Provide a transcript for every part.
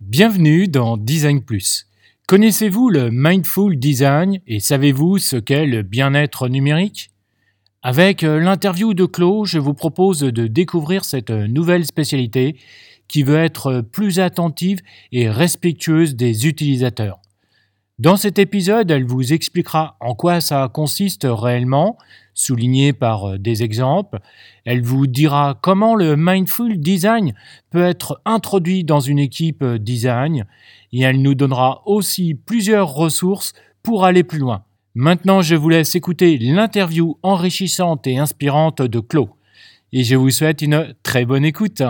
Bienvenue dans Design Plus. Connaissez-vous le Mindful Design et savez-vous ce qu'est le bien-être numérique? Avec euh, l'interview de Claude, je vous propose de découvrir cette nouvelle spécialité qui veut être plus attentive et respectueuse des utilisateurs. Dans cet épisode, elle vous expliquera en quoi ça consiste réellement, souligné par euh, des exemples. Elle vous dira comment le mindful design peut être introduit dans une équipe euh, design et elle nous donnera aussi plusieurs ressources pour aller plus loin. Maintenant, je vous laisse écouter l'interview enrichissante et inspirante de Claude. Et je vous souhaite une très bonne écoute.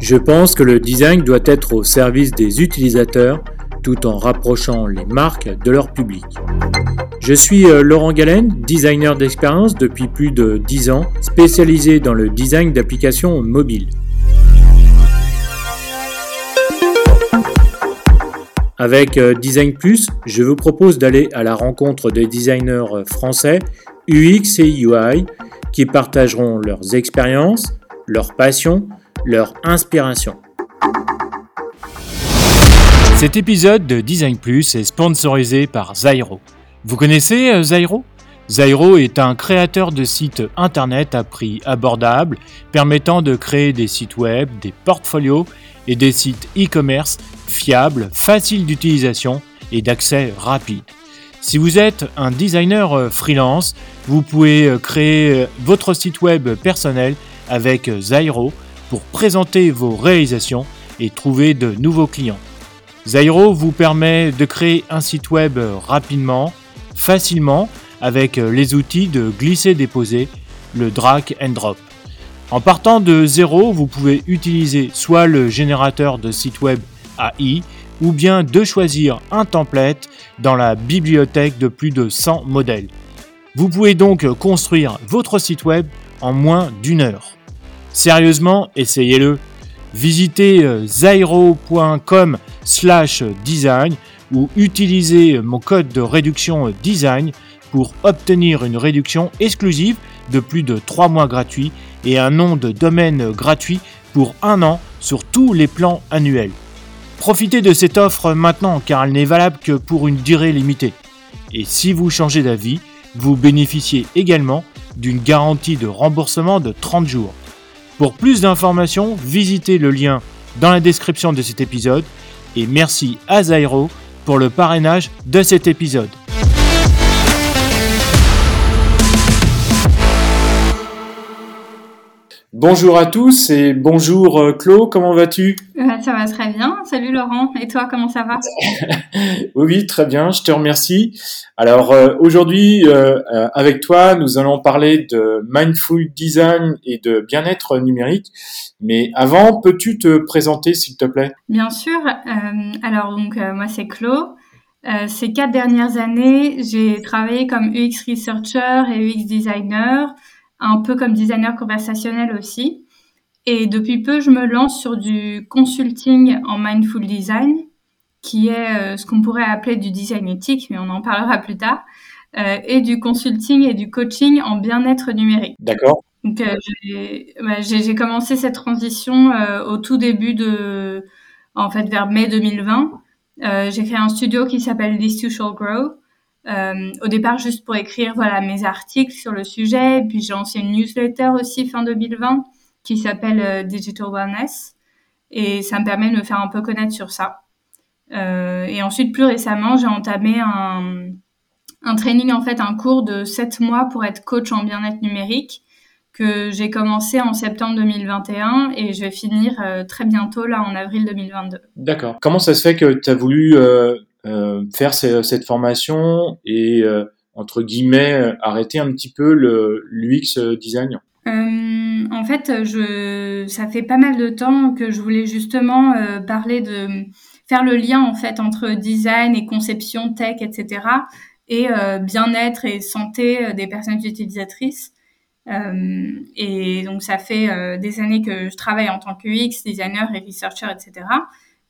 Je pense que le design doit être au service des utilisateurs tout en rapprochant les marques de leur public. Je suis euh, Laurent Galen, designer d'expérience depuis plus de 10 ans, spécialisé dans le design d'applications mobiles. Avec euh, Design Plus, je vous propose d'aller à la rencontre des designers français UX et UI qui partageront leurs expériences, leurs passions leur inspiration. Cet épisode de Design Plus est sponsorisé par Zairo. Vous connaissez euh, Zairo? Zairo est un créateur de sites internet à prix abordable permettant de créer des sites web, des portfolios et des sites e-commerce fiables, faciles d'utilisation et d'accès rapide. Si vous êtes un designer euh, freelance, vous pouvez euh, créer votre site web personnel avec Zairo pour présenter vos réalisations et trouver de nouveaux clients. Zairo vous permet de créer un site web rapidement, facilement, avec les outils de glisser-déposer, le drag and drop. En partant de zéro, vous pouvez utiliser soit le générateur de site web AI ou bien de choisir un template dans la bibliothèque de plus de 100 modèles. Vous pouvez donc construire votre site web en moins d'une heure. Sérieusement, essayez-le. Visitez euh, zairo.com slash design ou utilisez mon code de réduction design pour obtenir une réduction exclusive de plus de 3 mois gratuits et un nom de domaine gratuit pour un an sur tous les plans annuels. Profitez de cette offre maintenant car elle n'est valable que pour une durée limitée. Et si vous changez d'avis, vous bénéficiez également d'une garantie de remboursement de 30 jours. Pour plus d'informations, visitez le lien dans la description de cet épisode et merci à Zairo pour le parrainage de cet épisode. Bonjour à tous et bonjour euh, Claude, comment vas-tu? Euh, Ça va très bien, salut Laurent, et toi comment ça va? Oui, très bien, je te remercie. Alors euh, aujourd'hui, avec toi, nous allons parler de mindful design et de bien-être numérique. Mais avant, peux-tu te présenter s'il te plaît? Bien sûr, alors donc moi c'est Claude. ces quatre dernières années, j'ai travaillé comme UX researcher et UX designer un peu comme designer conversationnel aussi. Et depuis peu, je me lance sur du consulting en mindful design, qui est euh, ce qu'on pourrait appeler du design éthique, mais on en parlera plus tard, euh, et du consulting et du coaching en bien-être numérique. D'accord. Donc euh, bah, j'ai commencé cette transition au tout début de, en fait, vers mai 2020. j'ai créé un studio qui s'appelle This You Shall Grow, euh, au départ, juste pour écrire voilà mes articles sur le sujet. Puis j'ai lancé une newsletter aussi fin 2020 qui s'appelle euh, Digital Wellness. Et ça me permet de me faire un peu connaître sur ça. Euh, et ensuite, plus récemment, j'ai entamé un, un training, en fait, un cours de 7 mois pour être coach en bien-être numérique que j'ai commencé en septembre 2021 et je vais finir euh, très bientôt, là, en avril 2022. D'accord. Comment ça se fait que tu as voulu euh, faire cette formation et euh, entre guillemets arrêter un petit peu le l'UX design euh, En fait, je ça fait pas mal de temps que je voulais justement parler de faire le lien en fait entre design et conception tech, etc. et bien-être et santé des personnes utilisatrices. Euh, et donc ça fait des années que je travaille en tant que UX designer et researcher, etc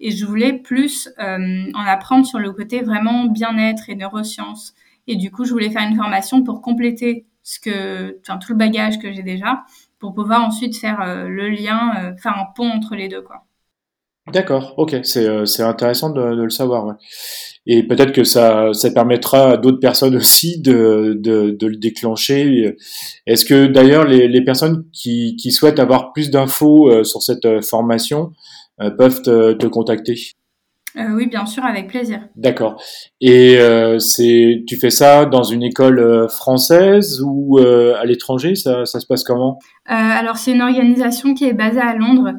et je voulais plus euh, en apprendre sur le côté vraiment bien-être et neurosciences. Et du coup, je voulais faire une formation pour compléter ce que, enfin, tout le bagage que j'ai déjà pour pouvoir ensuite faire le lien, faire un pont entre les deux, quoi. D'accord, ok, c'est c'est intéressant de, le savoir. Et peut-être que ça, ça permettra à d'autres personnes aussi de, de, de le déclencher. Est-ce que d'ailleurs les, les personnes qui, qui souhaitent avoir plus d'infos sur cette formation peuvent te, te contacter euh, oui, bien sûr, avec plaisir. D'accord. Et euh, c'est, tu fais ça dans une école euh, française ou euh, à l'étranger? Ça, ça, se passe comment? Euh, Alors, c'est une organisation qui est basée à Londres,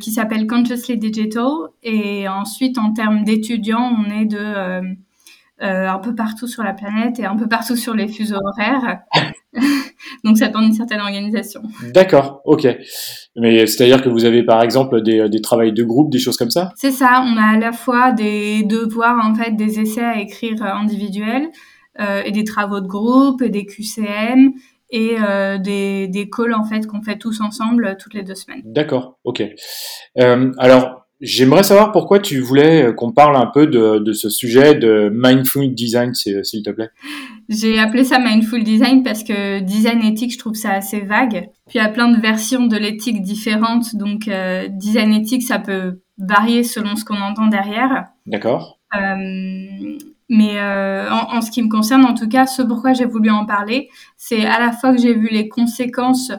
qui s'appelle Consciously Digital. Et ensuite, en termes d'étudiants, on est de un peu partout sur la planète et un peu partout sur les fuseaux horaires. Donc, ça demande une certaine organisation. D'accord, ok. Mais c'est-à-dire que vous avez par exemple des, des travails de groupe, des choses comme ça? C'est ça, on a à la fois des devoirs, en fait, des essais à écrire individuels euh, et des travaux de groupe et des QCM et euh, des, des calls en fait qu'on fait tous ensemble toutes les deux semaines. D'accord, ok. Euh, alors J'aimerais savoir pourquoi tu voulais qu'on parle un peu de, de ce sujet de mindful design, s'il te plaît. J'ai appelé ça mindful design parce que design éthique, je trouve ça assez vague. Puis il y a plein de versions de l'éthique différentes, donc euh, design éthique, ça peut varier selon ce qu'on entend derrière. D'accord. Euh, mais euh, en, en, ce qui me concerne, en tout cas, ce pourquoi j'ai voulu en parler, c'est à la fois que j'ai vu les conséquences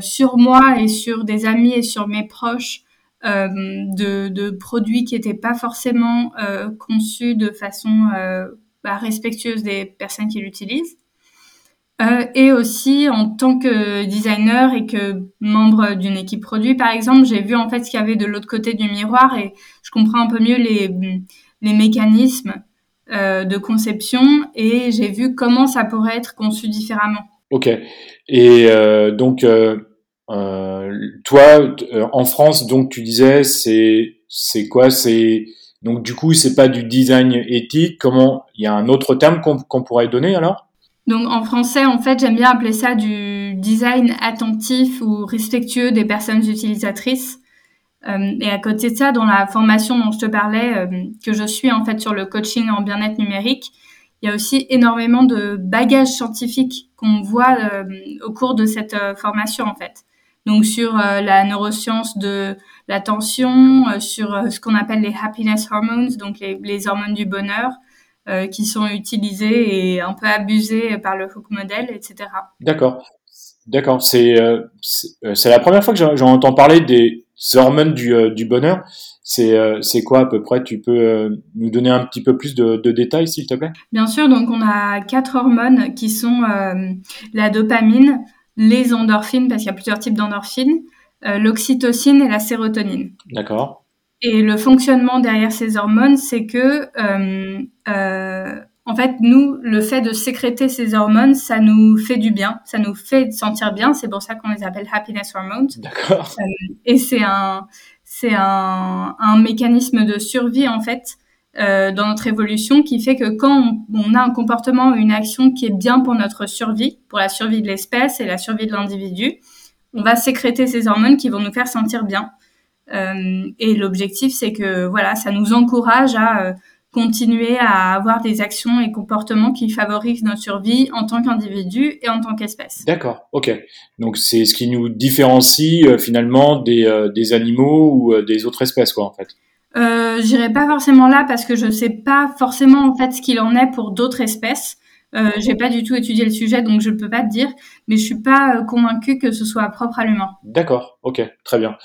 sur moi et sur des amis et sur mes proches de, de, produits qui n'étaient pas forcément euh, conçus de façon euh, bah, respectueuse des personnes qui l'utilisent. Euh, et aussi en tant que designer et que membre d'une équipe produit, par exemple, j'ai vu en fait ce qu'il y avait de l'autre côté du miroir et je comprends un peu mieux les, les mécanismes euh, de conception et j'ai vu comment ça pourrait être conçu différemment. Ok. Et euh, donc euh, toi, euh, en France, donc tu disais, c'est c'est quoi? C'est donc du coup, c'est pas du design éthique? Comment Il y a un autre terme qu'on pourrait donner alors? Donc en français, en fait, j'aime bien appeler ça du design attentif ou respectueux des personnes utilisatrices. Euh, et à côté de ça, dans la formation dont je te parlais, euh, que je suis en fait sur le coaching en bien-être numérique, il y a aussi énormément de bagages scientifiques qu'on voit euh, au cours de cette formation en fait donc sur euh, la neuroscience de l'attention, euh, sur euh, ce qu'on appelle les happiness hormones, donc les, les hormones du bonheur, qui sont utilisées et un peu abusées par le Hook model, etc. D'accord. D'accord. C'est c'est la première fois que j'en entends parler des hormones du, du bonheur. C'est c'est quoi à peu près? Tu peux nous donner un petit peu plus de, de détails, s'il te plaît? Bien sûr. Donc on a quatre hormones qui sont la dopamine, les endorphines, parce qu'il y a plusieurs types d'endorphines, euh, l'oxytocine et la sérotonine. D'accord. Et le fonctionnement derrière ces hormones, c'est que, euh, euh, en fait, nous, le fait de sécréter ces hormones, ça nous fait du bien, ça nous fait sentir bien. C'est pour ça qu'on les appelle happiness hormones. D'accord. Et c'est un, c'est un, un mécanisme de survie en fait euh, dans notre évolution qui fait que quand on, a un comportement ou une action qui est bien pour notre survie, pour la survie de l'espèce et la survie de l'individu, on va sécréter ces hormones qui vont nous faire sentir bien. Euh, et l'objectif, c'est que voilà, ça nous encourage à euh, continuer à avoir des actions et comportements qui favorisent notre survie en tant qu'individu et en tant qu'espèce. D'accord, ok. Donc c'est ce qui nous différencie finalement des, des animaux ou des autres espèces, quoi, en fait. Euh, J'irai pas forcément là parce que je sais pas forcément en fait ce qu'il en est pour d'autres espèces. Euh, J'ai pas du tout étudié le sujet, donc je peux pas te dire, mais je suis pas euh, convaincue que ce soit propre à l'humain. D'accord, ok, très bien.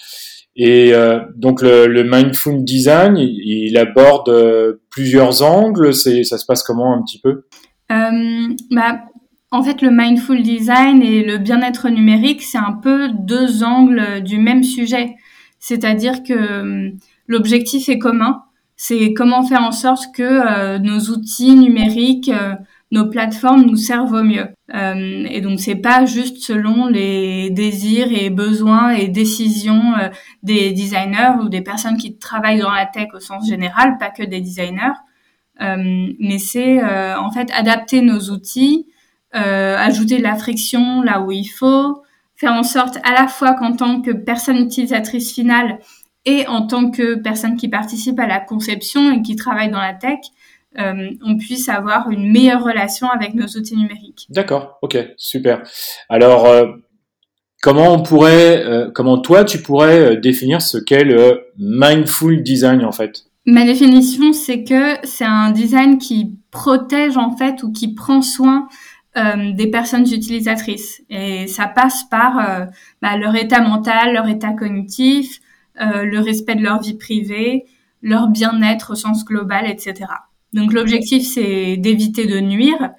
Et euh, donc le, le, mindful design, il, il aborde euh, plusieurs angles. C'est, ça se passe comment un petit peu? Euh, bah, en fait, le mindful design et le bien-être numérique, c'est un peu deux angles du même sujet. C'est-à-dire que l'objectif est commun. C'est comment faire en sorte que euh, nos outils numériques, euh, nos plateformes nous servent au mieux. Euh, et donc c'est pas juste selon les désirs et besoins et décisions euh, des designers ou des personnes qui travaillent dans la tech au sens général, pas que des designers. Euh, mais c'est en fait adapter nos outils, ajouter de la friction là où il faut, faire en sorte à la fois qu'en tant que personne utilisatrice finale, et en tant que personne qui participe à la conception et qui travaille dans la tech, euh, on puisse avoir une meilleure relation avec nos outils numériques. D'accord, ok, super. Alors, euh, comment on pourrait, comment toi tu pourrais définir ce qu'est le mindful design en fait? Ma définition, c'est que c'est un design qui protège en fait ou qui prend soin euh, des personnes utilisatrices. Et ça passe par euh, bah, leur état mental, leur état cognitif, euh, le respect de leur vie privée, leur bien-être au sens global, etc. Donc l'objectif, c'est d'éviter de nuire,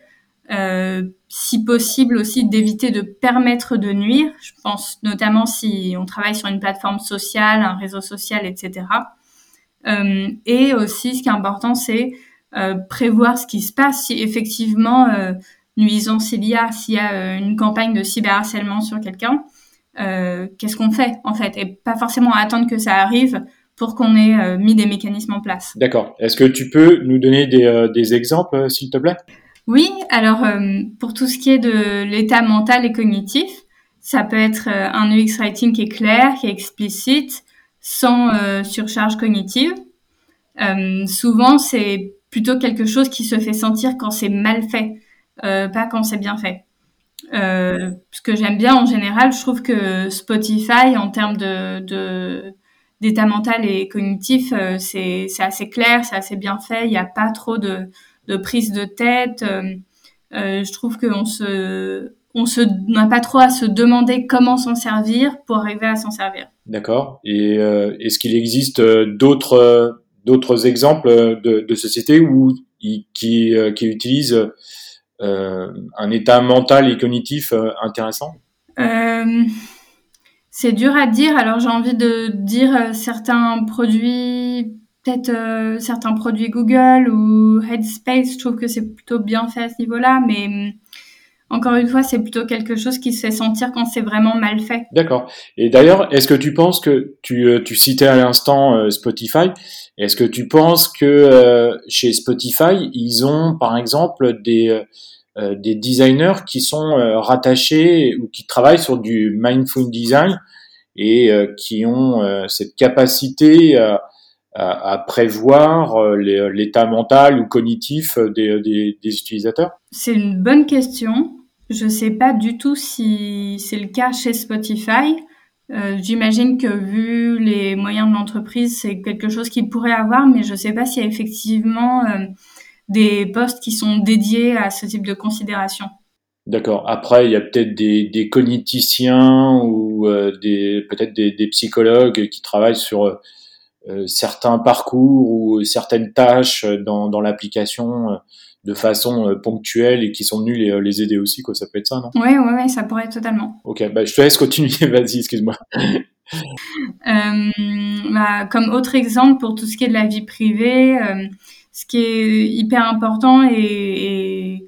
si possible aussi d'éviter de permettre de nuire. Je pense notamment si on travaille sur une plateforme sociale, un réseau social, etc. et aussi, ce qui est important, c'est prévoir ce qui se passe si effectivement nuisance il y a, s'il y a euh, une campagne de cyberharcèlement sur quelqu'un, euh, qu'est-ce qu'on fait en fait Et pas forcément attendre que ça arrive pour qu'on ait euh, mis des mécanismes en place. D'accord. Est-ce que tu peux nous donner des, exemples, s'il te plaît? Oui, alors pour tout ce qui est de l'état mental et cognitif, ça peut être un UX writing qui est clair, qui est explicite, sans surcharge cognitive. souvent, c'est plutôt quelque chose qui se fait sentir quand c'est mal fait. Euh, pas quand c'est bien fait. Euh, ce que j'aime bien en général, je trouve que Spotify, en termes de, d'état mental et cognitif, euh, c'est, assez clair, c'est assez bien fait. Il n'y a pas trop de, de prise de tête. je trouve qu'on se, on se n'a pas trop à se demander comment s'en servir pour arriver à s'en servir. D'accord. Et est-ce qu'il existe d'autres d'autres exemples de, de sociétés où qui qui utilisent euh, un état mental et cognitif euh, intéressant euh, C'est dur à dire. Alors j'ai envie de dire certains produits peut-être certains produits Google ou Headspace, je trouve que c'est plutôt bien fait à ce niveau-là, mais encore une fois, c'est plutôt quelque chose qui se fait sentir quand c'est vraiment mal fait. D'accord. Et d'ailleurs, est-ce que tu penses que tu, tu citais à l'instant Spotify, est-ce que tu penses que chez Spotify, ils ont par exemple des euh, des designers qui sont euh, rattachés ou qui travaillent sur du mindful design et euh, qui ont cette capacité à, à, prévoir l'état mental ou cognitif des, des, des utilisateurs? C'est une bonne question. Je ne sais pas du tout si c'est le cas chez Spotify. Euh, J'imagine que vu les moyens de l'entreprise, c'est quelque chose qu'ils pourraient avoir, mais je ne sais pas si effectivement euh, des postes qui sont dédiés à ce type de considération. D'accord. Après, il y a peut-être des, cogniticiens ou euh, peut-être des, psychologues qui travaillent sur certains parcours ou certaines tâches dans, l'application de façon ponctuelle et qui sont venus les, les, aider aussi. Quoi. Ça peut être ça, non? Oui, oui, oui, ça pourrait être totalement. Ok, bah, je te laisse continuer. Vas-y, excuse-moi. bah, comme autre exemple pour tout ce qui est de la vie privée ce qui est hyper important et,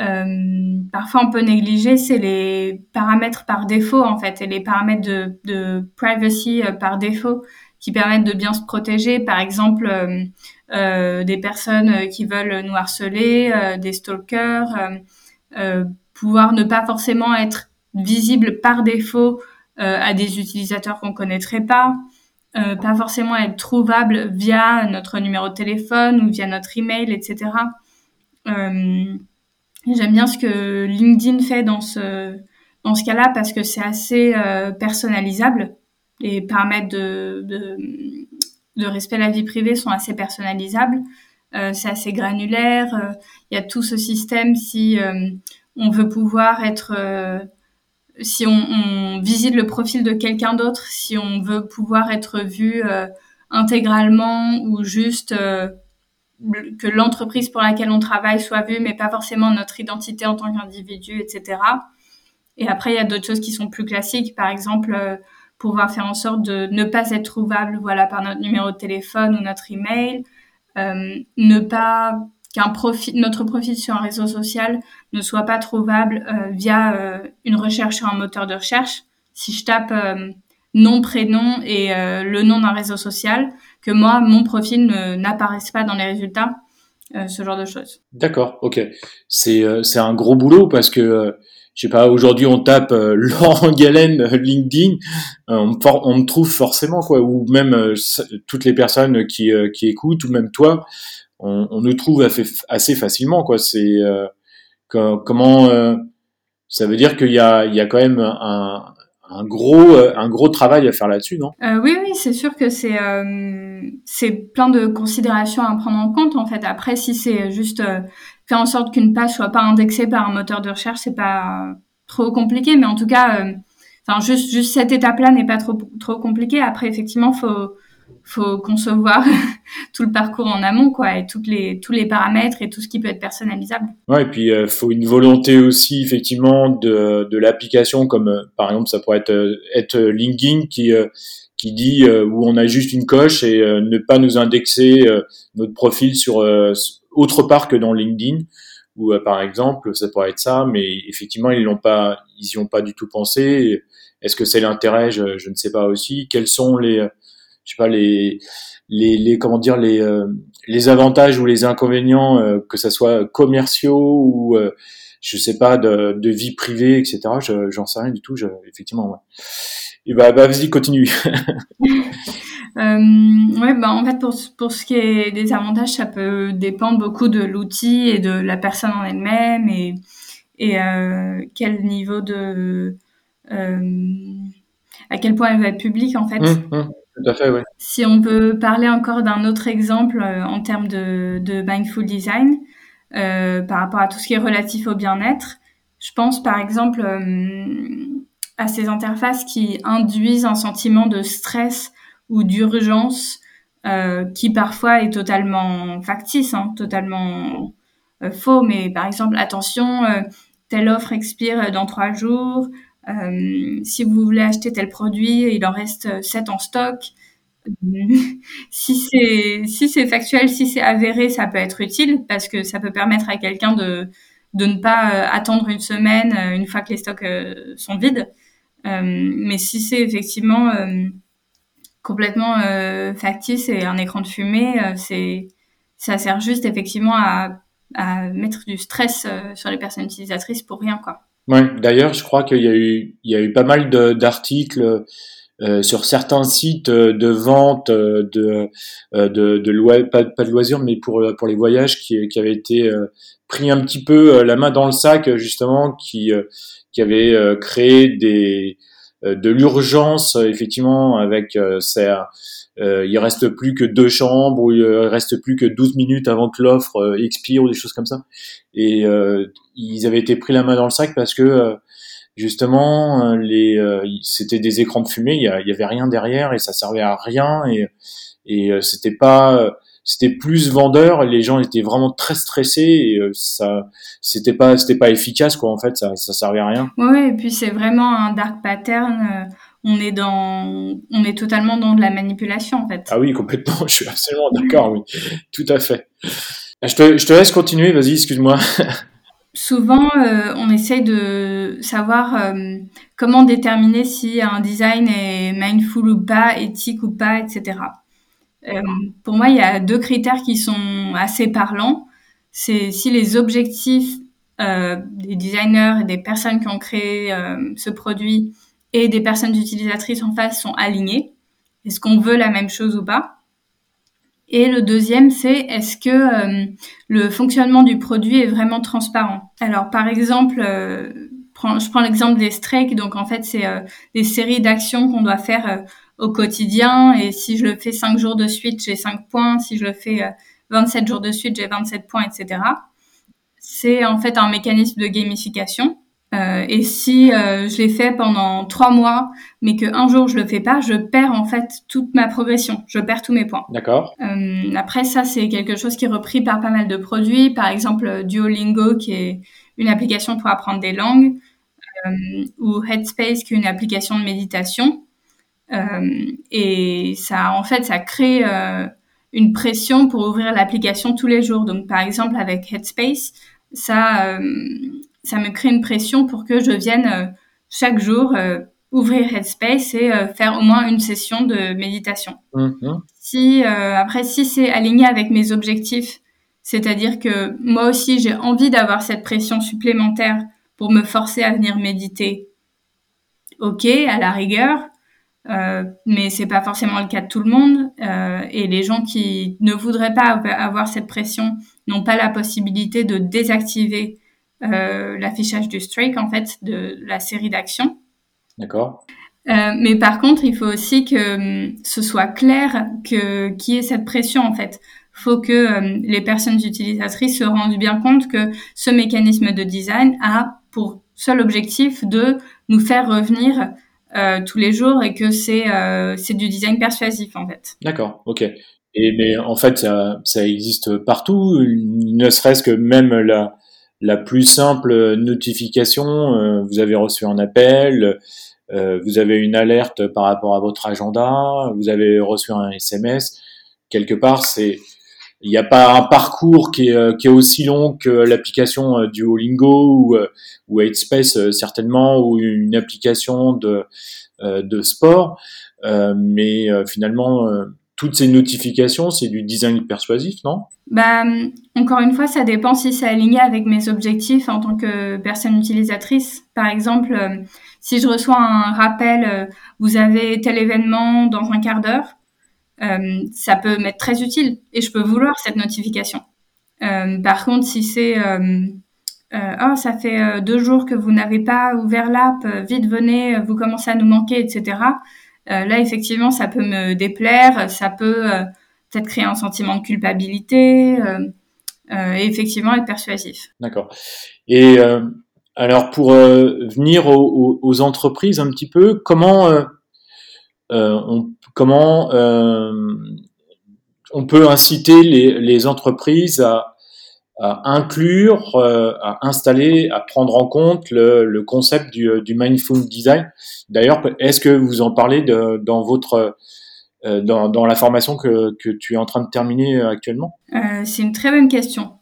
euh, parfois on peut négliger, c'est les paramètres par défaut en fait et les paramètres de, de privacy euh, par défaut qui permettent de bien se protéger. Par exemple, euh, euh des personnes qui veulent nous harceler, euh, des stalkers, pouvoir ne pas forcément être visible par défaut à des utilisateurs qu'on connaîtrait pas. Euh, pas forcément être trouvable via notre numéro de téléphone ou via notre email, etc. Euh, J'aime bien ce que LinkedIn fait dans ce dans ce cas-là parce que c'est assez euh, personnalisable. Les paramètres de, de, de, respect de la vie privée sont assez personnalisables. Euh, c'est assez granulaire. Il y a tout ce système si on veut pouvoir être si on, on, visite le profil de quelqu'un d'autre, si on veut pouvoir être vu euh, intégralement ou juste euh, que l'entreprise pour laquelle on travaille soit vue, mais pas forcément notre identité en tant qu'individu, etc. Et après, il y a d'autres choses qui sont plus classiques, par exemple, euh, pouvoir faire en sorte de ne pas être trouvable, voilà, par notre numéro de téléphone ou notre email, ne pas qu'un profil, notre profil sur un réseau social ne soit pas trouvable euh, via euh, une recherche sur un moteur de recherche. Si je tape euh, nom, prénom et le nom d'un réseau social, que moi, mon profil n'apparaisse pas dans les résultats, ce genre de choses. D'accord, ok. C'est c'est un gros boulot parce que je sais pas, aujourd'hui on tape Laurent Galen LinkedIn, on, on, me trouve forcément quoi, ou même toutes les personnes qui, qui écoutent, ou même toi, on, on nous trouve assez facilement quoi. C'est comment euh, ça veut dire qu'il y a, il y a quand même un, un gros, un gros travail à faire là-dessus, non? Oui, oui, c'est sûr que c'est c'est plein de considérations à prendre en compte. En fait, après, si c'est juste faire en sorte qu'une page soit pas indexée par un moteur de recherche, c'est pas trop compliqué. Mais en tout cas, enfin, juste juste cette étape-là n'est pas trop trop compliquée. Après, effectivement, faut faut concevoir tout le parcours en amont, quoi, et toutes les, tous les paramètres et tout ce qui peut être personnalisable. Ouais, et puis il euh, faut une volonté aussi, effectivement, de, de l'application, comme euh, par exemple, ça pourrait être, euh, être LinkedIn qui, qui dit où on a juste une coche et ne pas nous indexer notre profil sur autre part que dans LinkedIn. Ou par exemple, ça pourrait être ça, mais effectivement, ils l'ont pas, ils y ont pas du tout pensé. Est-ce que c'est l'intérêt? Je, je ne sais pas aussi. Quels sont les je sais pas les les, les comment dire les euh, les avantages ou les inconvénients euh, que ça soit commerciaux ou euh, je sais pas de, de vie privée etc j'en sais rien du tout je, effectivement ouais et bah, bah vas-y continue ouais bah en fait pour pour ce qui est des avantages ça peut dépendre beaucoup de l'outil et de la personne en elle-même et et quel niveau de à quel point elle va être publique en fait. Mmh, mmh. Si on peut parler encore d'un autre exemple euh, en termes de, mindful design, euh, par rapport à tout ce qui est relatif au bien-être, je pense par exemple euh, à ces interfaces qui induisent un sentiment de stress ou d'urgence qui parfois est totalement factice, hein, totalement faux, mais par exemple, attention, telle offre expire dans trois jours, si vous voulez acheter tel produit, il en reste 7 en stock. si c'est si c'est factuel, si c'est avéré, ça peut être utile parce que ça peut permettre à quelqu'un de de ne pas euh, attendre une semaine euh, une fois que les stocks sont vides. mais si c'est effectivement complètement factice et un écran de fumée, c'est ça sert juste effectivement à, à mettre du stress sur les personnes utilisatrices pour rien quoi. D'ailleurs, je crois qu'il y a eu, il y a eu pas mal d'articles euh, sur certains sites de vente euh, de euh, de, pas, pas, de loisirs, mais pour pour les voyages qui, qui avaient été pris un petit peu la main dans le sac justement, qui qui avaient créé des de l'urgence effectivement avec ça euh, il reste plus que deux chambres ou il reste plus que 12 minutes avant que l'offre euh, expire ou des choses comme ça. Et euh, ils avaient été pris la main dans le sac parce que euh, justement les c'était des écrans de fumée, il y, avait rien derrière et ça servait à rien et et c'était pas c'était plus vendeur les gens étaient vraiment très stressés et ça c'était pas c'était pas efficace quoi en fait ça ça servait à rien ouais et puis c'est vraiment un dark pattern on est dans, on est totalement dans de la manipulation en fait. Ah oui, complètement. Je suis absolument d'accord. Oui, tout à fait. Je te, je te laisse continuer. Vas-y, excuse-moi. Souvent, euh, on essaye de savoir euh, comment déterminer si un design est mindful ou pas, éthique ou pas, etc. Euh, pour moi, il y a deux critères qui sont assez parlants. C'est si les objectifs des designers et des personnes qui ont créé ce produit et des personnes utilisatrices en face sont alignées. Est-ce qu'on veut la même chose ou pas? Et le deuxième, c'est est-ce que euh, le fonctionnement du produit est vraiment transparent? Alors, par exemple, euh, je prends l'exemple des strikes. Donc, en fait, c'est euh, des séries d'actions qu'on doit faire au quotidien. Et si je le fais 5 jours de suite, j'ai 5 points. Si je le fais 27 jours de suite, j'ai 27 points, etc. C'est en fait un mécanisme de gamification euh, et si euh, je l'ai fait pendant trois mois, mais qu'un jour je le fais pas, je perds en fait toute ma progression, je perds tous mes points. D'accord. Euh, après ça, c'est quelque chose qui est repris par pas mal de produits, par exemple Duolingo qui est une application pour apprendre des langues, ou Headspace qui est une application de méditation. Et ça, en fait, ça crée une pression pour ouvrir l'application tous les jours. Donc, par exemple, avec Headspace, ça ça me crée une pression pour que je vienne euh, chaque jour euh, ouvrir Headspace et euh, faire au moins une session de méditation. Mm-hmm. Si après si c'est aligné avec mes objectifs, c'est-à-dire que moi aussi j'ai envie d'avoir cette pression supplémentaire pour me forcer à venir méditer. Ok, à la rigueur, euh, mais c'est pas forcément le cas de tout le monde. Euh, et les gens qui ne voudraient pas avoir cette pression n'ont pas la possibilité de désactiver euh, l'affichage du strike en fait de la série d'actions. D'accord. Euh, mais par contre, il faut aussi que ce soit clair que qu'il y ait cette pression en fait. Faut que les personnes utilisatrices se rendent bien compte que ce mécanisme de design a pour seul objectif de nous faire revenir tous les jours et que c'est euh, c'est du design persuasif en fait. D'accord, ok. Et mais en fait ça, ça existe partout, ne serait-ce que même la la plus simple notification, euh, vous avez reçu un appel, euh, vous avez une alerte par rapport à votre agenda, vous avez reçu un SMS. Quelque part, c'est il n'y a pas un parcours qui est, euh, qui est aussi long que l'application du Duolingo ou, ou Headspace certainement ou une application de, de sport. mais finalement, toutes ces notifications, c'est du design persuasif, non? Bah, encore une fois, ça dépend si c'est aligné avec mes objectifs en tant que personne utilisatrice. Par exemple, euh, si je reçois un rappel, euh, vous avez tel événement dans un quart d'heure, euh, ça peut m'être très utile et je peux vouloir cette notification. par contre, si c'est oh ça fait deux jours que vous n'avez pas ouvert l'app, vite venez, vous commencez à nous manquer, etc. là, effectivement, ça peut me déplaire, ça peut peut-être créer un sentiment de culpabilité euh, euh, et effectivement être persuasif. D'accord. Et euh, alors pour venir aux, entreprises un petit peu, comment on, comment on peut inciter les, entreprises à, inclure, à installer, à prendre en compte le, concept du, du, mindful design. D'ailleurs, est-ce que vous en parlez dans votre euh, dans, la formation que, tu es en train de terminer euh, actuellement? Euh, C'est une très bonne question.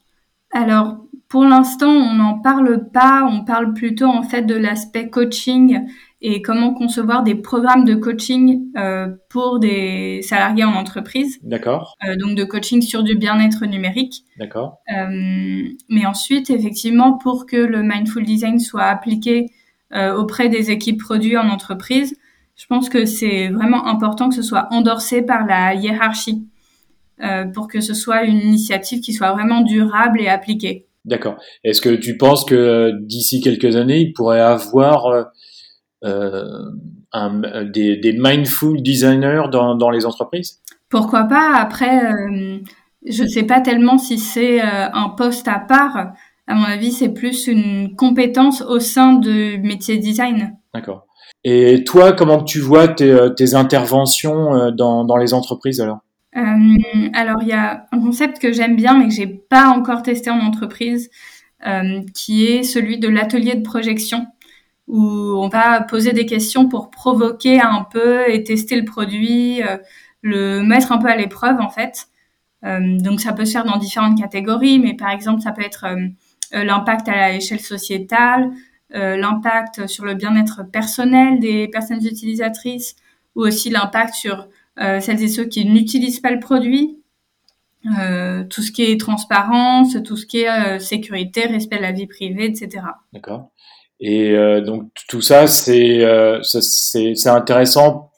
Alors, pour l'instant, on n'en parle pas. On parle plutôt en fait de l'aspect coaching et comment concevoir des programmes de coaching euh, pour des salariés en entreprise. D'accord. Euh, donc de coaching sur du bien-être numérique. D'accord. Euh, mais ensuite, effectivement, pour que le mindful design soit appliqué auprès des équipes produits en entreprise, je pense que c'est vraiment important que ce soit endorsé par la hiérarchie euh, pour que ce soit une initiative qui soit vraiment durable et appliquée. D'accord. Est-ce que tu penses que euh, d'ici quelques années, il pourrait avoir euh, euh un, des, des, mindful designers dans, dans, les entreprises? Pourquoi pas? Après, euh, je ne sais pas tellement si c'est euh, un poste à part. À mon avis, c'est plus une compétence au sein du métier design. D'accord. Et toi, comment tu vois tes, tes interventions dans, dans, les entreprises alors? Euh, Alors, il y a un concept que j'aime bien, mais que j'ai pas encore testé en entreprise, euh, qui est celui de l'atelier de projection, où on va poser des questions pour provoquer un peu et tester le produit, euh, le mettre un peu à l'épreuve en fait. donc, ça peut se faire dans différentes catégories, mais par exemple, ça peut être l'impact à l'échelle sociétale, l'impact sur le bien-être personnel des personnes utilisatrices ou aussi l'impact sur celles et ceux qui n'utilisent pas le produit, euh, tout ce qui est transparence, tout ce qui est sécurité, respect de la vie privée, etc. D'accord. Et donc tout ça, c'est c'est intéressant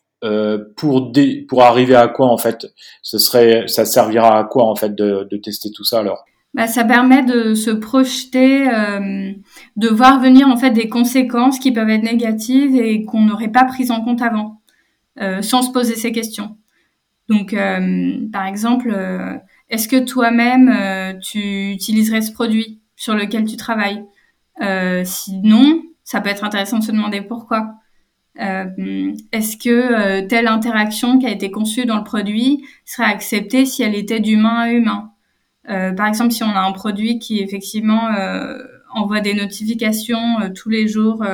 pour pour arriver à quoi en fait? Ce serait, ça servira à quoi en fait de, de tester tout ça alors? Bah, ça permet de se projeter, euh, de voir venir en fait des conséquences qui peuvent être négatives et qu'on n'aurait pas prises en compte avant, euh, sans se poser ces questions. Donc, euh, par exemple, euh, est-ce que toi-même euh, tu utiliserais ce produit sur lequel tu travailles? Sinon, ça peut être intéressant de se demander pourquoi. est-ce que telle interaction qui a été conçue dans le produit serait acceptée si elle était d'humain à humain? Euh, par exemple, si on a un produit qui effectivement euh, envoie des notifications euh, tous les jours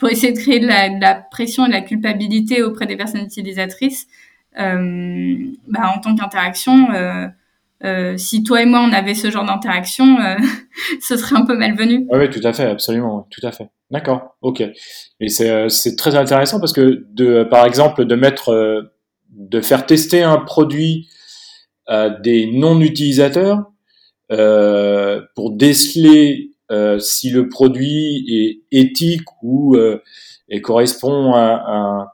pour essayer de créer de la, de la, pression et de la culpabilité auprès des personnes utilisatrices, bah, en tant qu'interaction, euh, si toi et moi on avait ce genre d'interaction, euh, ce serait un peu malvenu. Ah oui, tout à fait, absolument, tout à fait. D'accord, ok. Et c'est très intéressant parce que de, par exemple, de mettre, de faire tester un produit à des non-utilisateurs euh, pour déceler euh, si le produit est éthique ou euh, correspond à, à,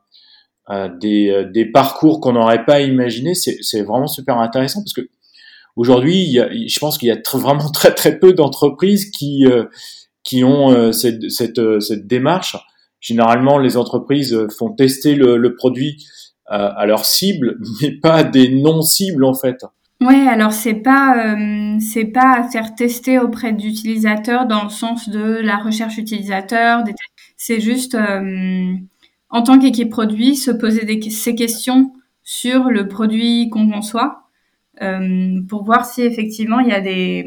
à des, des, parcours qu'on n'aurait pas imaginé, c'est vraiment super intéressant parce que aujourd'hui, je pense qu'il y a vraiment très très peu d'entreprises qui qui ont cette, démarche généralement les entreprises font tester le, produit à, leur cible, mais pas des non cibles en fait. Ouais, alors c'est pas euh, c'est pas à faire tester auprès d'utilisateurs dans le sens de la recherche utilisateur. C'est juste euh, en tant qu'équipe produit se poser des, ces questions sur le produit qu'on conçoit euh, pour voir si effectivement il y a des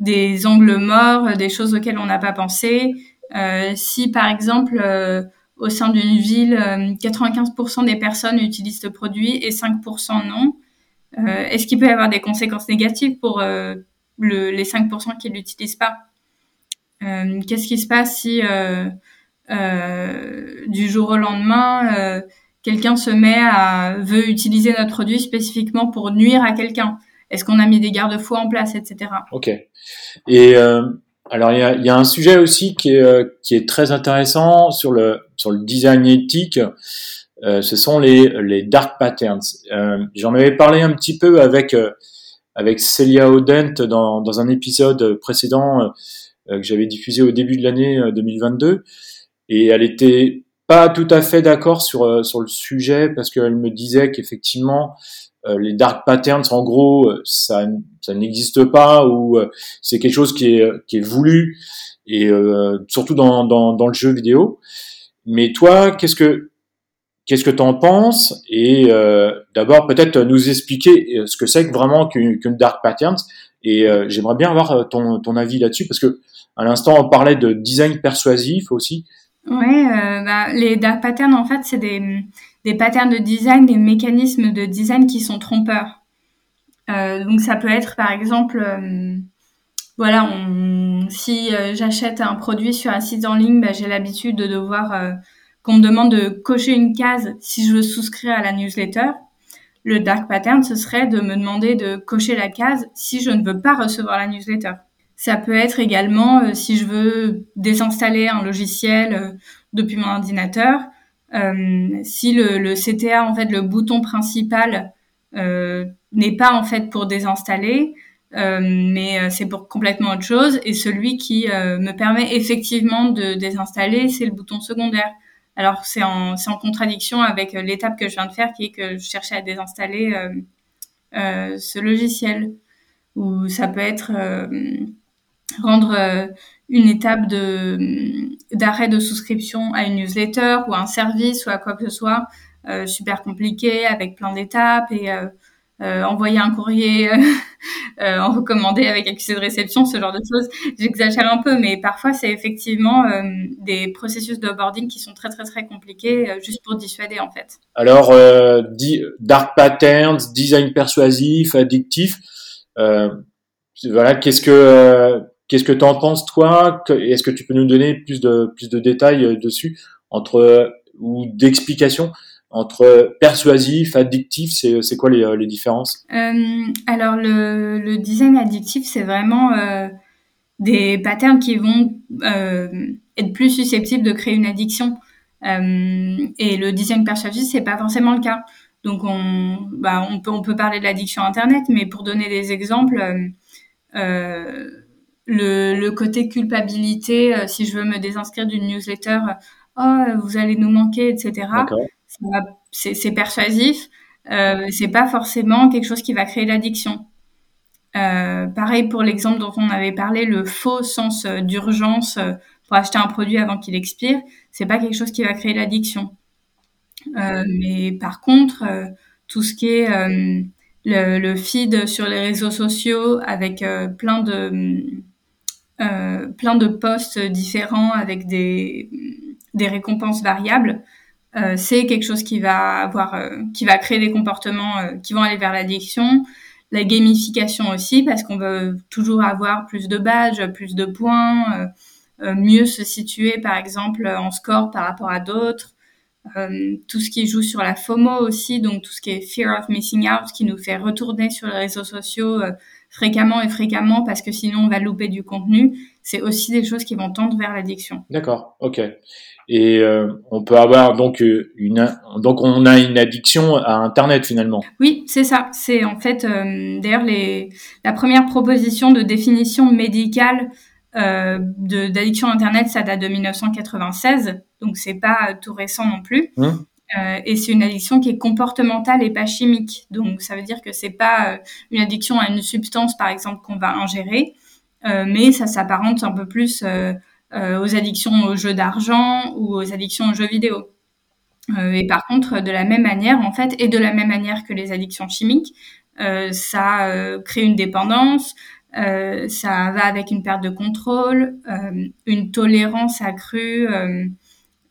des angles morts, des choses auxquelles on n'a pas pensé. Si par exemple au sein d'une ville, 95% des personnes utilisent ce produit et 5% non est-ce qu'il peut y avoir des conséquences négatives pour euh, les 5% qui ne l'utilisent pas? Euh, Qu'est-ce qui se passe si du jour au lendemain, quelqu'un se met à veut utiliser notre produit spécifiquement pour nuire à quelqu'un? Est-ce qu'on a mis des garde-fous en place, etc. Ok. Et alors il y a, y a, un sujet aussi qui est, qui est très intéressant sur le sur le design éthique. Euh, ce sont les, les dark patterns. Euh, J'en avais parlé un petit peu avec euh, avec Celia Odent dans, dans un épisode précédent euh, que j'avais diffusé au début de l'année 2022, et elle était pas tout à fait d'accord sur sur le sujet parce qu'elle me disait qu'effectivement les dark patterns, en gros, ça, ça n'existe pas ou c'est quelque chose qui est, qui est voulu et surtout dans, dans, dans, le jeu vidéo. Mais toi, qu'est-ce que Qu'est-ce que tu en penses Et euh, d'abord, peut-être nous expliquer euh, ce que c'est vraiment qu'une dark pattern. Et euh, j'aimerais bien avoir ton, avis là-dessus parce que à l'instant, on parlait de design persuasif aussi. Ouais, bah, les dark patterns, en fait, c'est des, patterns de design, des mécanismes de design qui sont trompeurs. donc, ça peut être, par exemple, voilà, si j'achète un produit sur un site en ligne, bah, j'ai l'habitude de devoir qu'on me demande de cocher une case si je veux souscrire à la newsletter, le dark pattern, ce serait de me demander de cocher la case si je ne veux pas recevoir la newsletter. Ça peut être également euh, si je veux désinstaller un logiciel euh, depuis mon ordinateur, euh, si le, CTA, en fait, le bouton principal n'est pas en fait pour désinstaller, mais c'est pour complètement autre chose, et celui qui me permet effectivement de désinstaller, c'est le bouton secondaire. Alors c'est en, en, contradiction avec euh, l'étape que je viens de faire, qui est que je cherchais à désinstaller euh, euh, ce logiciel. Ou ça peut être rendre une étape de d'arrêt de souscription à une newsletter ou à un service ou à quoi que ce soit super compliqué avec plein d'étapes et envoyer un courrier euh, euh, en recommandé avec accusé de réception, ce genre de choses. J'exagère un peu, mais parfois c'est effectivement des processus de boarding qui sont très très très compliqués juste pour dissuader en fait. Alors, dark patterns, design persuasif, addictif. voilà, qu'est-ce que qu'est-ce que tu en penses toi? Est-ce que tu peux nous donner plus de plus de détails dessus entre ou d'explications? Entre persuasif, addictif, c'est quoi les, euh, les différences? Euh, Alors le, le, design addictif, c'est vraiment euh, des patterns qui vont être plus susceptibles de créer une addiction. Et le design persuasif, c'est pas forcément le cas. Donc on, bah, on peut on peut parler de l'addiction internet, mais pour donner des exemples, euh, le, le côté culpabilité, si je veux me désinscrire d'une newsletter, oh vous allez nous manquer, etc c'est persuasif, euh, c'est pas forcément quelque chose qui va créer l'addiction. Euh, pareil pour l'exemple dont on avait parlé, le faux sens euh, d'urgence pour acheter un produit avant qu'il expire, c'est pas quelque chose qui va créer l'addiction. mais par contre, tout ce qui est le, le, feed sur les réseaux sociaux avec plein de plein posts différents avec des récompenses variables, c'est quelque chose qui va avoir, euh, qui va créer des comportements euh, qui vont aller vers l'addiction. La gamification aussi, parce qu'on veut toujours avoir plus de badges, plus de points, mieux se situer par exemple en score par rapport à d'autres. tout ce qui joue sur la FOMO aussi, donc tout ce qui est fear of missing out, qui nous fait retourner sur les réseaux sociaux fréquemment et fréquemment parce que sinon on va louper du contenu. C'est aussi des choses qui vont tendre vers l'addiction. D'accord, ok et euh, on peut avoir donc euh, une donc on a une addiction à internet finalement. Oui, c'est ça. C'est en fait euh, d'ailleurs les la première proposition de définition médicale euh, d'addiction Internet, ça date de 1996, donc c'est pas tout récent non plus. Mmh. Euh, et c'est une addiction qui est comportementale et pas chimique. Donc ça veut dire que c'est pas euh, une addiction à une substance, par exemple, qu'on va ingérer, mais ça s'apparente un peu plus euh, euh, aux addictions aux jeux d'argent ou aux addictions aux jeux vidéo. Euh, et par contre, de la même manière, en fait, et de la même manière que les addictions chimiques, euh, ça euh, crée une dépendance, euh, ça va avec une perte de contrôle, euh, une tolérance accrue euh,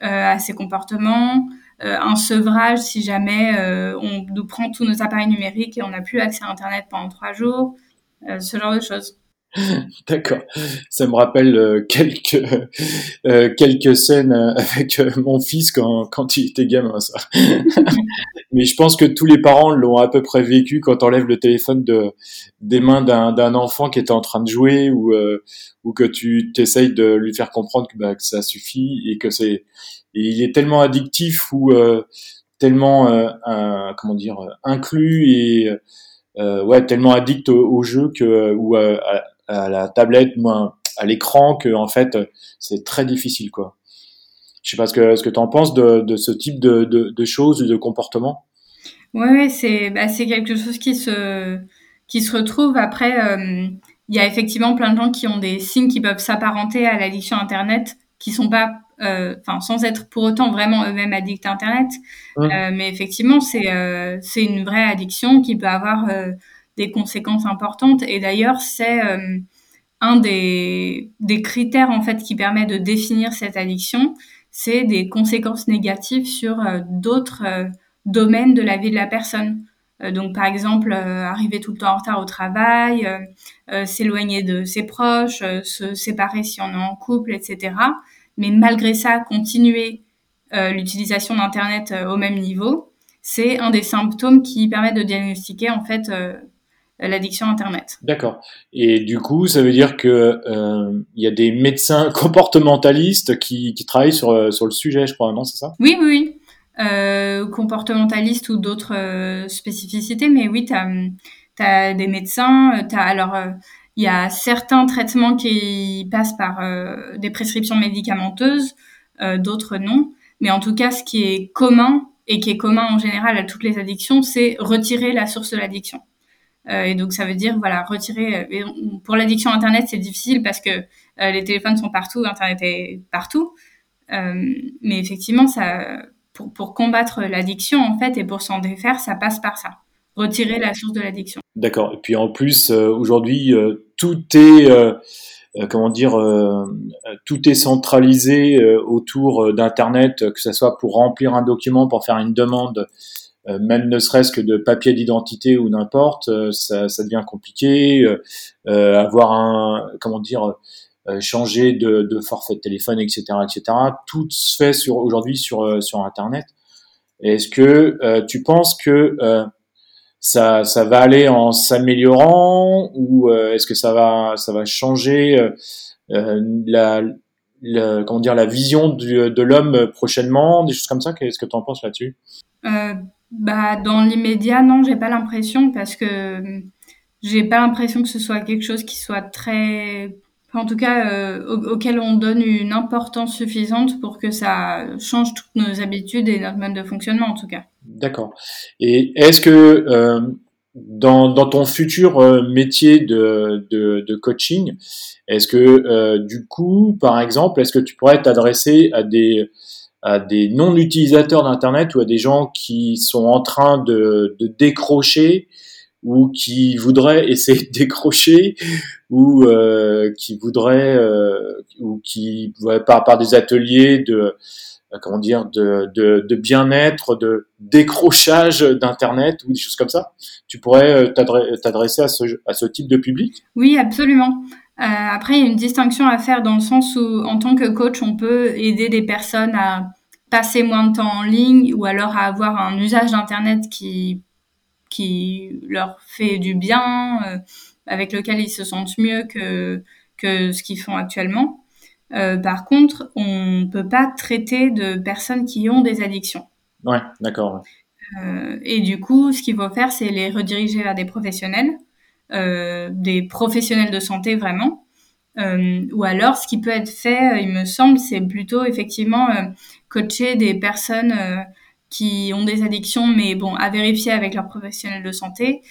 à ces comportements, un sevrage si jamais on nous prend tous nos appareils numériques et on n'a plus accès à Internet pendant trois jours, ce genre de choses. D'accord. Ça me rappelle euh, quelques euh, quelques scènes euh, avec euh, mon fils quand quand il était gamin ça. Mais je pense que tous les parents l'ont à peu près vécu quand on enlève le téléphone de des mains d'un d'un enfant qui était en train de jouer ou euh, ou que tu t'essayes de lui faire comprendre que, bah, que ça suffit et que c'est il est tellement addictif ou euh, tellement un, comment dire inclus et ouais tellement addict au, au jeu que ou à, à la tablette, moins à l'écran, que en fait c'est très difficile quoi. Je sais pas ce que ce que tu en penses de, de ce type de, de, de choses ou de comportement. Oui, ouais, c'est bah, c'est quelque chose qui se qui se retrouve après. Euh, il y a effectivement plein de gens qui ont des signes qui peuvent s'apparenter à l'addiction Internet, qui sont pas, euh, enfin, sans être pour autant vraiment eux-mêmes addicts à Internet. Mmh. Euh, mais effectivement, c'est euh, c'est une vraie addiction qui peut avoir euh, des conséquences importantes. Et d'ailleurs, c'est euh, un des, des critères en fait qui permet de définir cette addiction, c'est des conséquences négatives sur euh, d'autres euh, domaines de la vie de la personne. Donc, par exemple, arriver tout le temps en retard au travail, s'éloigner de ses proches, se séparer si on est en couple, etc. Mais malgré ça, continuer l'utilisation d'Internet au même niveau, c'est un des symptômes qui permettent de diagnostiquer en fait l'addiction Internet. D'accord. Et du coup, ça veut dire que euh, il y a des médecins comportementalistes qui, qui travaillent sur, sur le sujet, je crois, non, c'est ça? Oui, oui, oui. Euh, comportementalistes ou d'autres euh, spécificités, mais oui, tu as, des médecins, as, alors il y a certains traitements qui passent par des prescriptions médicamenteuses, d'autres non. Mais en tout cas, ce qui est commun et qui est commun en général à toutes les addictions, c'est retirer la source de l'addiction. Euh, et donc ça veut dire voilà retirer. Euh, pour l'addiction Internet, c'est difficile parce que euh, les téléphones sont partout, Internet est partout. mais effectivement, ça, pour, pour combattre l'addiction en fait et pour s'en défaire, ça passe par ça. Retirer la source de l'addiction. D'accord. Et puis en plus, aujourd'hui, tout est comment dire, tout est centralisé autour d'Internet, que ce soit pour remplir un document, pour faire une demande même ne serait-ce que de papier d'identité ou n'importe, euh, ça, ça, devient compliqué. Euh, avoir un, comment dire, changer de, de, forfait de téléphone, etc., etc. Tout se fait sur aujourd'hui sur sur Internet. Est-ce que tu penses que ça, ça va aller en s'améliorant ou est-ce que ça va ça va changer la, la, comment dire la vision du, de l'homme prochainement, des choses comme ça Qu'est-ce que tu en penses là-dessus? Euh, bah, dans l'immédiat, non, j'ai pas l'impression parce que j'ai pas l'impression que ce soit quelque chose qui soit très, en tout cas, euh, auquel on donne une importance suffisante pour que ça change toutes nos habitudes et notre mode de fonctionnement, en tout cas. D'accord. Et est-ce que euh, dans, dans ton futur euh, métier de, de, de coaching, est-ce que euh, du coup, par exemple, est-ce que tu pourrais t'adresser à des à des non-utilisateurs d'Internet ou à des gens qui sont en train de, de décrocher ou qui voudraient essayer de décrocher ou euh, qui voudraient euh, ou qui par par des ateliers de comment dire de, bien-être, de décrochage d'internet ou des choses comme ça. Tu pourrais euh, t'adresser à ce, type de public? Oui, absolument. Euh, après, il y a une distinction à faire dans le sens où, en tant que coach, on peut aider des personnes à passer moins de temps en ligne ou alors à avoir un usage d'Internet qui, leur fait du bien, euh, avec lequel ils se sentent mieux que, que ce qu'ils font actuellement. Euh, par contre, on ne peut pas traiter de personnes qui ont des addictions. Ouais, d'accord. Euh, et du coup, ce qu'il faut faire, c'est les rediriger vers des professionnels euh, des professionnels de santé vraiment, ou alors, ce qui peut être fait, il me semble, c'est plutôt effectivement coacher des personnes qui ont des addictions, mais bon, à vérifier avec leurs professionnels de santé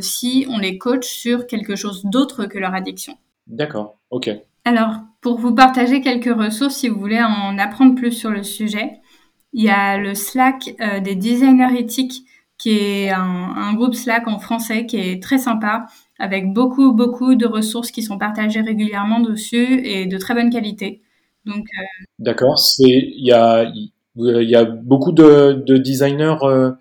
si on les coach sur quelque chose d'autre que leur addiction. D'accord, ok. Alors, pour vous partager quelques ressources, si vous voulez en apprendre plus sur le sujet, il y a le Slack des designers éthiques qui est un, groupe Slack en français qui est très sympa, avec beaucoup, beaucoup de ressources qui sont partagées régulièrement dessus et de très bonne qualité. Donc, euh, D'accord, il y a, y a beaucoup de, designers euh,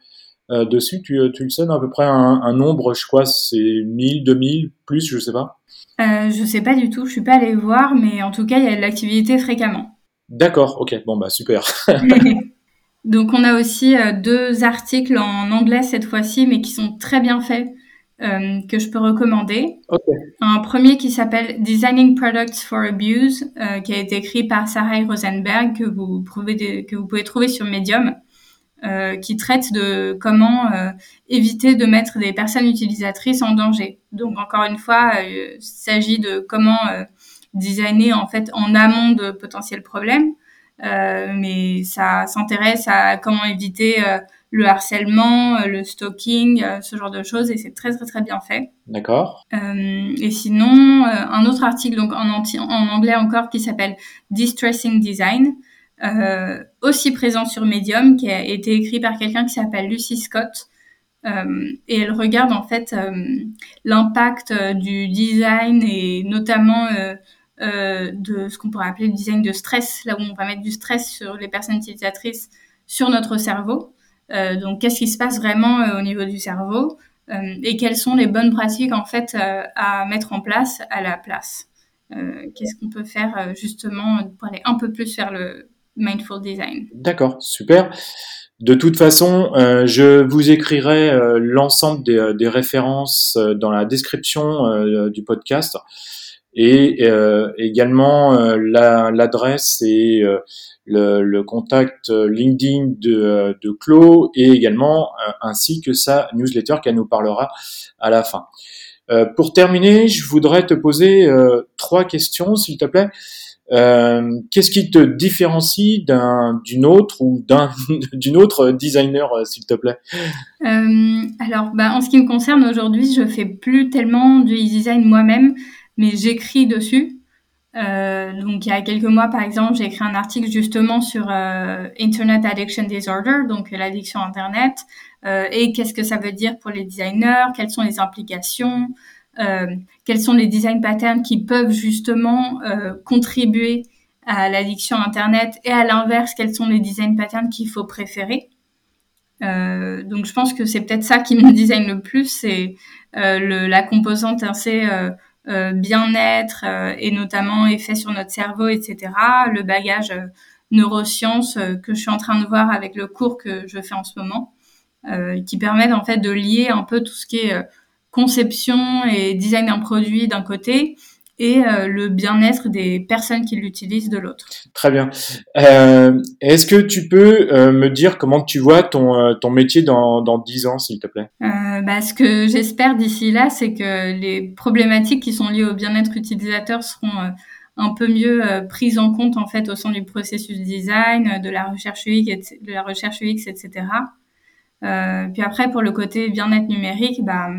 euh, dessus, tu, tu le sais, à peu près un, nombre, je crois, c'est 1000, 2000, plus, je sais pas. Euh, je sais pas du tout, je suis pas allée voir, mais en tout cas, il y a de l'activité fréquemment. D'accord, ok, bon bah super. Donc on a aussi euh, deux articles en anglais cette fois-ci, mais qui sont très bien faits, euh, que je peux recommander. Un premier qui s'appelle Designing Products for Abuse, euh, qui a été écrit par Sarah Rosenberg, que vous, pouvez, que vous pouvez trouver sur Medium, qui traite de comment éviter de mettre des personnes utilisatrices en danger. Donc encore une fois, il s'agit de comment designer en fait en amont de potentiels problèmes. Euh, mais ça s'intéresse à comment éviter euh, le harcèlement, euh, le stalking, ce genre de choses, et c'est très très très bien fait. D'accord. et sinon, un autre article donc en, en anglais encore qui s'appelle Distressing Design, aussi présent sur Medium, qui a été écrit par quelqu'un qui s'appelle Lucy Scott. et elle regarde en fait l'impact du design et notamment euh, de ce qu'on pourrait appeler le design de stress, là où on va mettre du stress sur les personnes utilisatrices sur notre cerveau. Euh, donc, qu'est-ce qui se passe vraiment euh, au niveau du cerveau et quelles sont les bonnes pratiques en fait à mettre en place à la place. qu'est-ce qu'on peut faire justement pour aller un peu plus vers le mindful design. D'accord, super. De toute façon, je vous écrirai l'ensemble des, des, références dans la description du podcast et euh, également euh, l'adresse et euh, le, le, contact LinkedIn de, de Clo et également ainsi que sa newsletter qu'elle nous parlera à la fin. pour terminer, je voudrais te poser trois questions, s'il te plaît. Euh, Qu'est-ce qui te différencie d'un d'une autre ou d'un d'une autre designer, s'il te plaît? Euh, Alors, bah, en ce qui me concerne aujourd'hui, je fais plus tellement du design moi-même mais j'écris dessus. Euh, donc il y a quelques mois, par exemple, j'ai écrit un article justement sur euh, Internet Addiction Disorder, donc l'addiction Internet, euh, et qu'est-ce que ça veut dire pour les designers, quelles sont les implications, euh, quels sont les design patterns qui peuvent justement euh, contribuer à l'addiction Internet, et à l'inverse, quels sont les design patterns qu'il faut préférer? Euh, donc je pense que c'est peut-être ça qui me design le plus, c'est la composante assez euh, bien-être euh, et notamment effet sur notre cerveau, etc. Le bagage euh, neurosciences que je suis en train de voir avec le cours que je fais en ce moment, qui permettent en fait de lier un peu tout ce qui est conception et design d'un produit d'un côté et euh, le bien-être des personnes qui l'utilisent de l'autre. Très bien. Euh, Est-ce que tu peux euh, me dire comment tu vois ton, ton métier dans, dans 10 ans, s'il te plaît? Bah, Ce que j'espère d'ici là, c'est que les problématiques qui sont liées au bien-être utilisateur seront un peu mieux prises en compte en fait au sein du processus design, de la recherche UX, de la recherche UX, etc. puis après, pour le côté bien-être numérique, bah,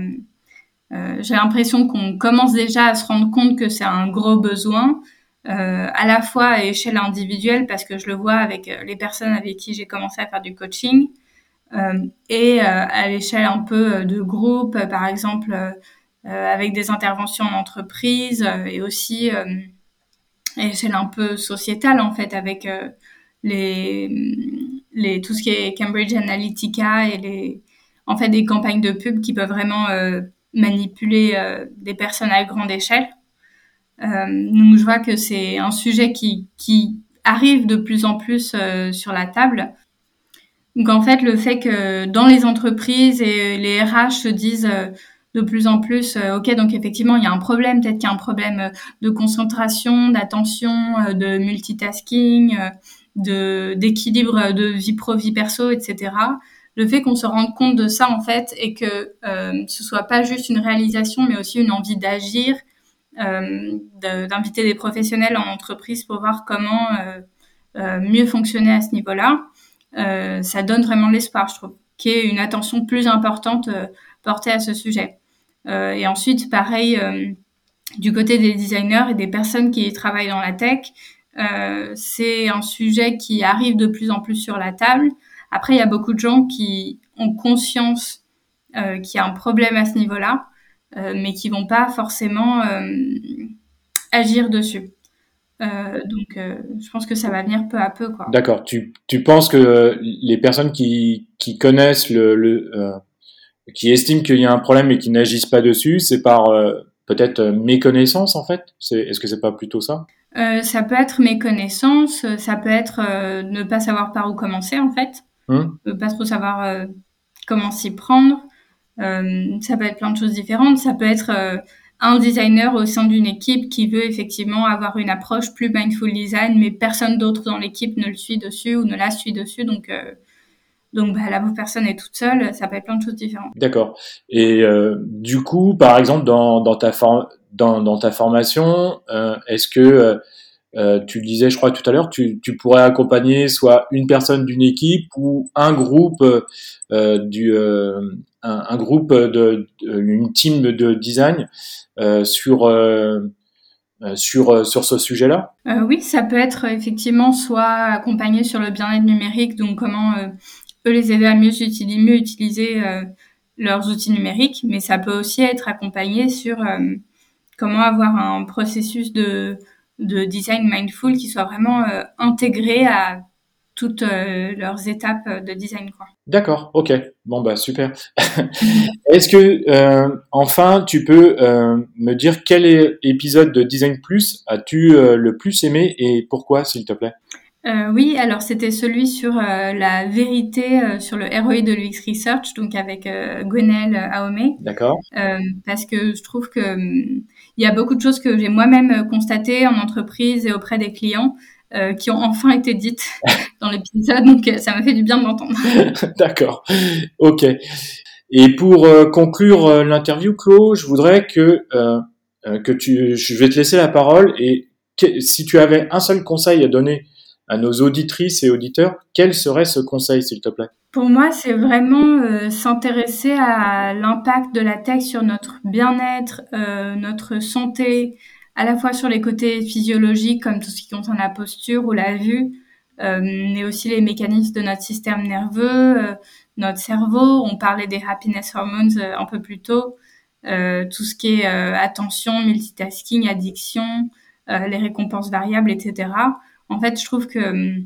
j'ai l'impression qu'on commence déjà à se rendre compte que c'est un gros besoin, euh, à la fois à échelle individuelle, parce que je le vois avec euh, les personnes avec qui j'ai commencé à faire du coaching, et à l'échelle un peu de groupe, par exemple avec des interventions en entreprise, et aussi à l'échelle un peu sociétale, en fait, avec les, les, tout ce qui est Cambridge Analytica et les, en fait, des campagnes de pub qui peuvent vraiment manipuler euh, des personnes à grande échelle. Euh, donc je vois que c'est un sujet qui, qui arrive de plus en plus euh, sur la table. Donc en fait, le fait que dans les entreprises et les RH se disent de plus en plus, ok, donc effectivement, il y a un problème, peut-être qu'il y a un problème de concentration, d'attention, de multitasking, d'équilibre de vie pro, vie perso, etc le fait qu'on se rende compte de ça en fait et que euh, ce soit pas juste une réalisation mais aussi une envie d'agir d'inviter des professionnels en entreprise pour voir comment mieux fonctionner à ce niveau-là. ça donne vraiment l'espoir, je trouve, qu'il y ait une attention plus importante portée à ce sujet. et ensuite, pareil, du côté des designers et des personnes qui travaillent dans la tech, euh, c'est un sujet qui arrive de plus en plus sur la table. Après, il y a beaucoup de gens qui ont conscience euh, qu'il y a un problème à ce niveau-là, euh, mais qui vont pas forcément euh, agir dessus. Donc, je pense que ça va venir peu à peu. D'accord. Tu, tu penses que les personnes qui, qui connaissent le, le qui estiment qu'il y a un problème et qui n'agissent pas dessus, c'est par peut-être méconnaissance en fait? Est-ce que c'est pas plutôt ça? Euh, ça peut être méconnaissance, ça peut être euh, ne pas savoir par où commencer en fait, hum. pas trop savoir comment s'y prendre. ça peut être plein de choses différentes. Ça peut être un designer au sein d'une équipe qui veut effectivement avoir une approche plus mindful design, mais personne d'autre dans l'équipe ne le suit dessus ou ne la suit dessus. Donc, donc bah, la personne est toute seule. Ça peut être plein de choses différentes. D'accord. Et du coup, par exemple, dans, dans ta, dans, dans ta formation, euh, est-ce que euh, euh, tu disais, je crois tout à l'heure, tu, tu, pourrais accompagner soit une personne d'une équipe ou un groupe euh, du un, un, groupe de, une team de design sur sur sur ce sujet-là. Oui, ça peut être effectivement soit accompagné sur le bien-être numérique, donc comment eux les aider à mieux utiliser leurs outils numériques, mais ça peut aussi être accompagné sur comment avoir un processus de, de design mindful qui soit vraiment euh, intégré à toutes euh, leurs étapes de design. D'accord, ok. Bon, bah super. Est-ce que, euh, enfin, tu peux me dire quel épisode de Design Plus as-tu le plus aimé et pourquoi, s'il te plaît? Oui, alors c'était celui sur la vérité sur le ROI de l'UX Research, donc avec Gwenelle Aomé. D'accord. parce que je trouve que hum, il y a beaucoup de choses que j'ai moi-même constatées en entreprise et auprès des clients qui ont enfin été dites dans l'épisode, donc ça m'a fait du bien de l'entendre. D'accord. Ok. Et pour conclure l'interview, Claude, je voudrais que que tu, je vais te laisser la parole et si tu avais un seul conseil à donner à nos auditrices et auditeurs, quel serait ce conseil, s'il te plaît? Pour moi, c'est vraiment euh, s'intéresser à l'impact de la tech sur notre bien-être, euh, notre santé, à la fois sur les côtés physiologiques, comme tout ce qui concerne la posture ou la vue, euh, mais aussi les mécanismes de notre système nerveux, euh, notre cerveau. On parlait des happiness hormones un peu plus tôt. tout ce qui est attention, multitasking, addiction, les récompenses variables, etc. En fait, je trouve que euh,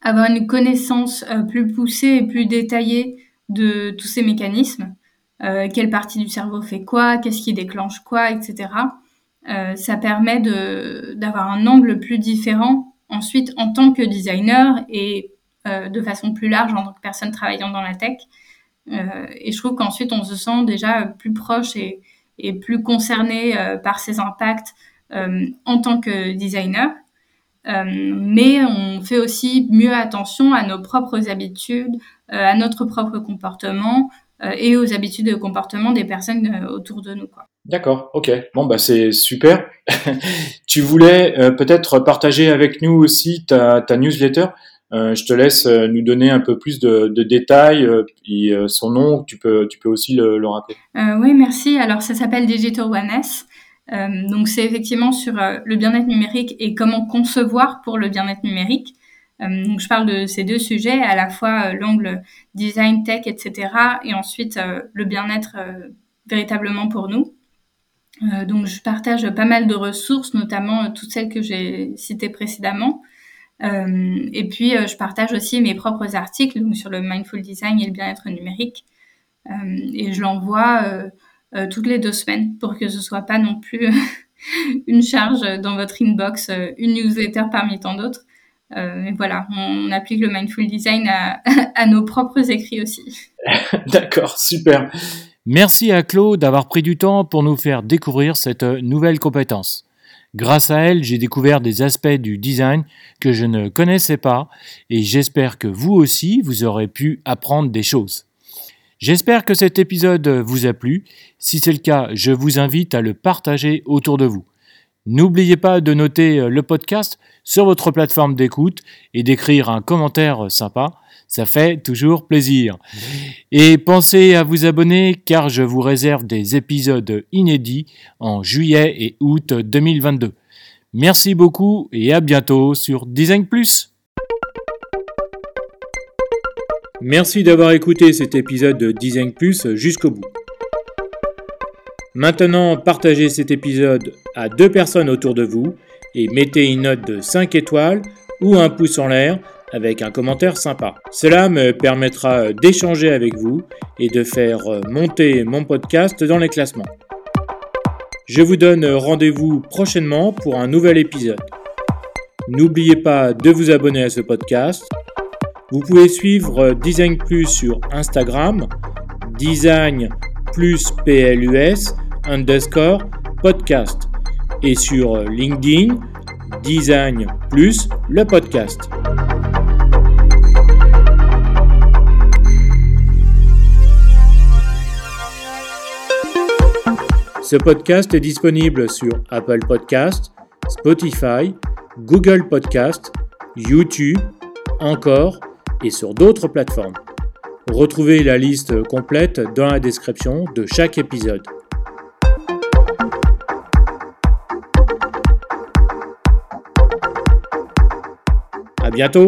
avoir une connaissance euh, plus poussée et plus détaillée de tous ces mécanismes, euh, quelle partie du cerveau fait quoi, qu'est-ce qui déclenche quoi, etc. ça permet d'avoir un angle plus différent ensuite en tant que designer et de façon plus large en tant que personne travaillant dans la tech. et je trouve qu'ensuite on se sent déjà plus proche et, et plus concerné par ces impacts en tant que designer. Euh, mais on fait aussi mieux attention à nos propres habitudes, euh, à notre propre comportement euh, et aux habitudes de comportement des personnes autour de nous. D'accord, ok. Bon, bah c'est super. tu voulais peut-être partager avec nous aussi ta, ta newsletter. je te laisse nous donner un peu plus de, de détails. et, son nom, tu peux, tu peux aussi le, le rappeler. oui, merci. Alors, ça s'appelle Digital Oneness. Euh, donc c'est effectivement sur euh, le bien-être numérique et comment concevoir pour le bien-être numérique. Euh, donc je parle de ces deux sujets, à la fois l'angle design, tech, etc. et ensuite le bien-être véritablement pour nous. donc je partage pas mal de ressources, notamment toutes celles que j'ai citées précédemment. et puis je partage aussi mes propres articles donc sur le mindful design et le bien-être numérique. et je l'envoie euh, toutes les deux semaines pour que ce soit pas non plus une charge dans votre inbox, euh, une newsletter parmi tant d'autres. Euh, mais voilà, on, applique le mindful design à nos propres écrits aussi. D'accord, super. Merci à Claude d'avoir pris du temps pour nous faire découvrir cette nouvelle compétence. Grâce à elle, j'ai découvert des aspects du design que je ne connaissais pas et j'espère que vous aussi, vous aurez pu apprendre des choses. J'espère que cet épisode vous a plu. Si c'est le cas, je vous invite à le partager autour de vous. N'oubliez pas de noter le podcast sur votre plateforme d'écoute et d'écrire un commentaire sympa. Ça fait toujours plaisir. Et pensez à vous abonner car je vous réserve des épisodes inédits en juillet et août 2022. Merci beaucoup et à bientôt sur Design Plus. Merci d'avoir écouté cet épisode de Design Plus jusqu'au bout. Maintenant, partagez cet épisode à deux personnes autour de vous et mettez une note de 5 étoiles ou un pouce en l'air avec un commentaire sympa. Cela me permettra d'échanger avec vous et de faire monter mon podcast dans les classements. Je vous donne rendez-vous prochainement pour un nouvel épisode. N'oubliez pas de vous abonner à ce podcast vous pouvez suivre Design Plus sur Instagram, Design plus PLUS underscore podcast et sur LinkedIn, Design plus le podcast. Ce podcast est disponible sur Apple Podcast, Spotify, Google Podcast, YouTube, encore et sur d'autres plateformes. Retrouvez la liste complète dans la description de chaque épisode. À bientôt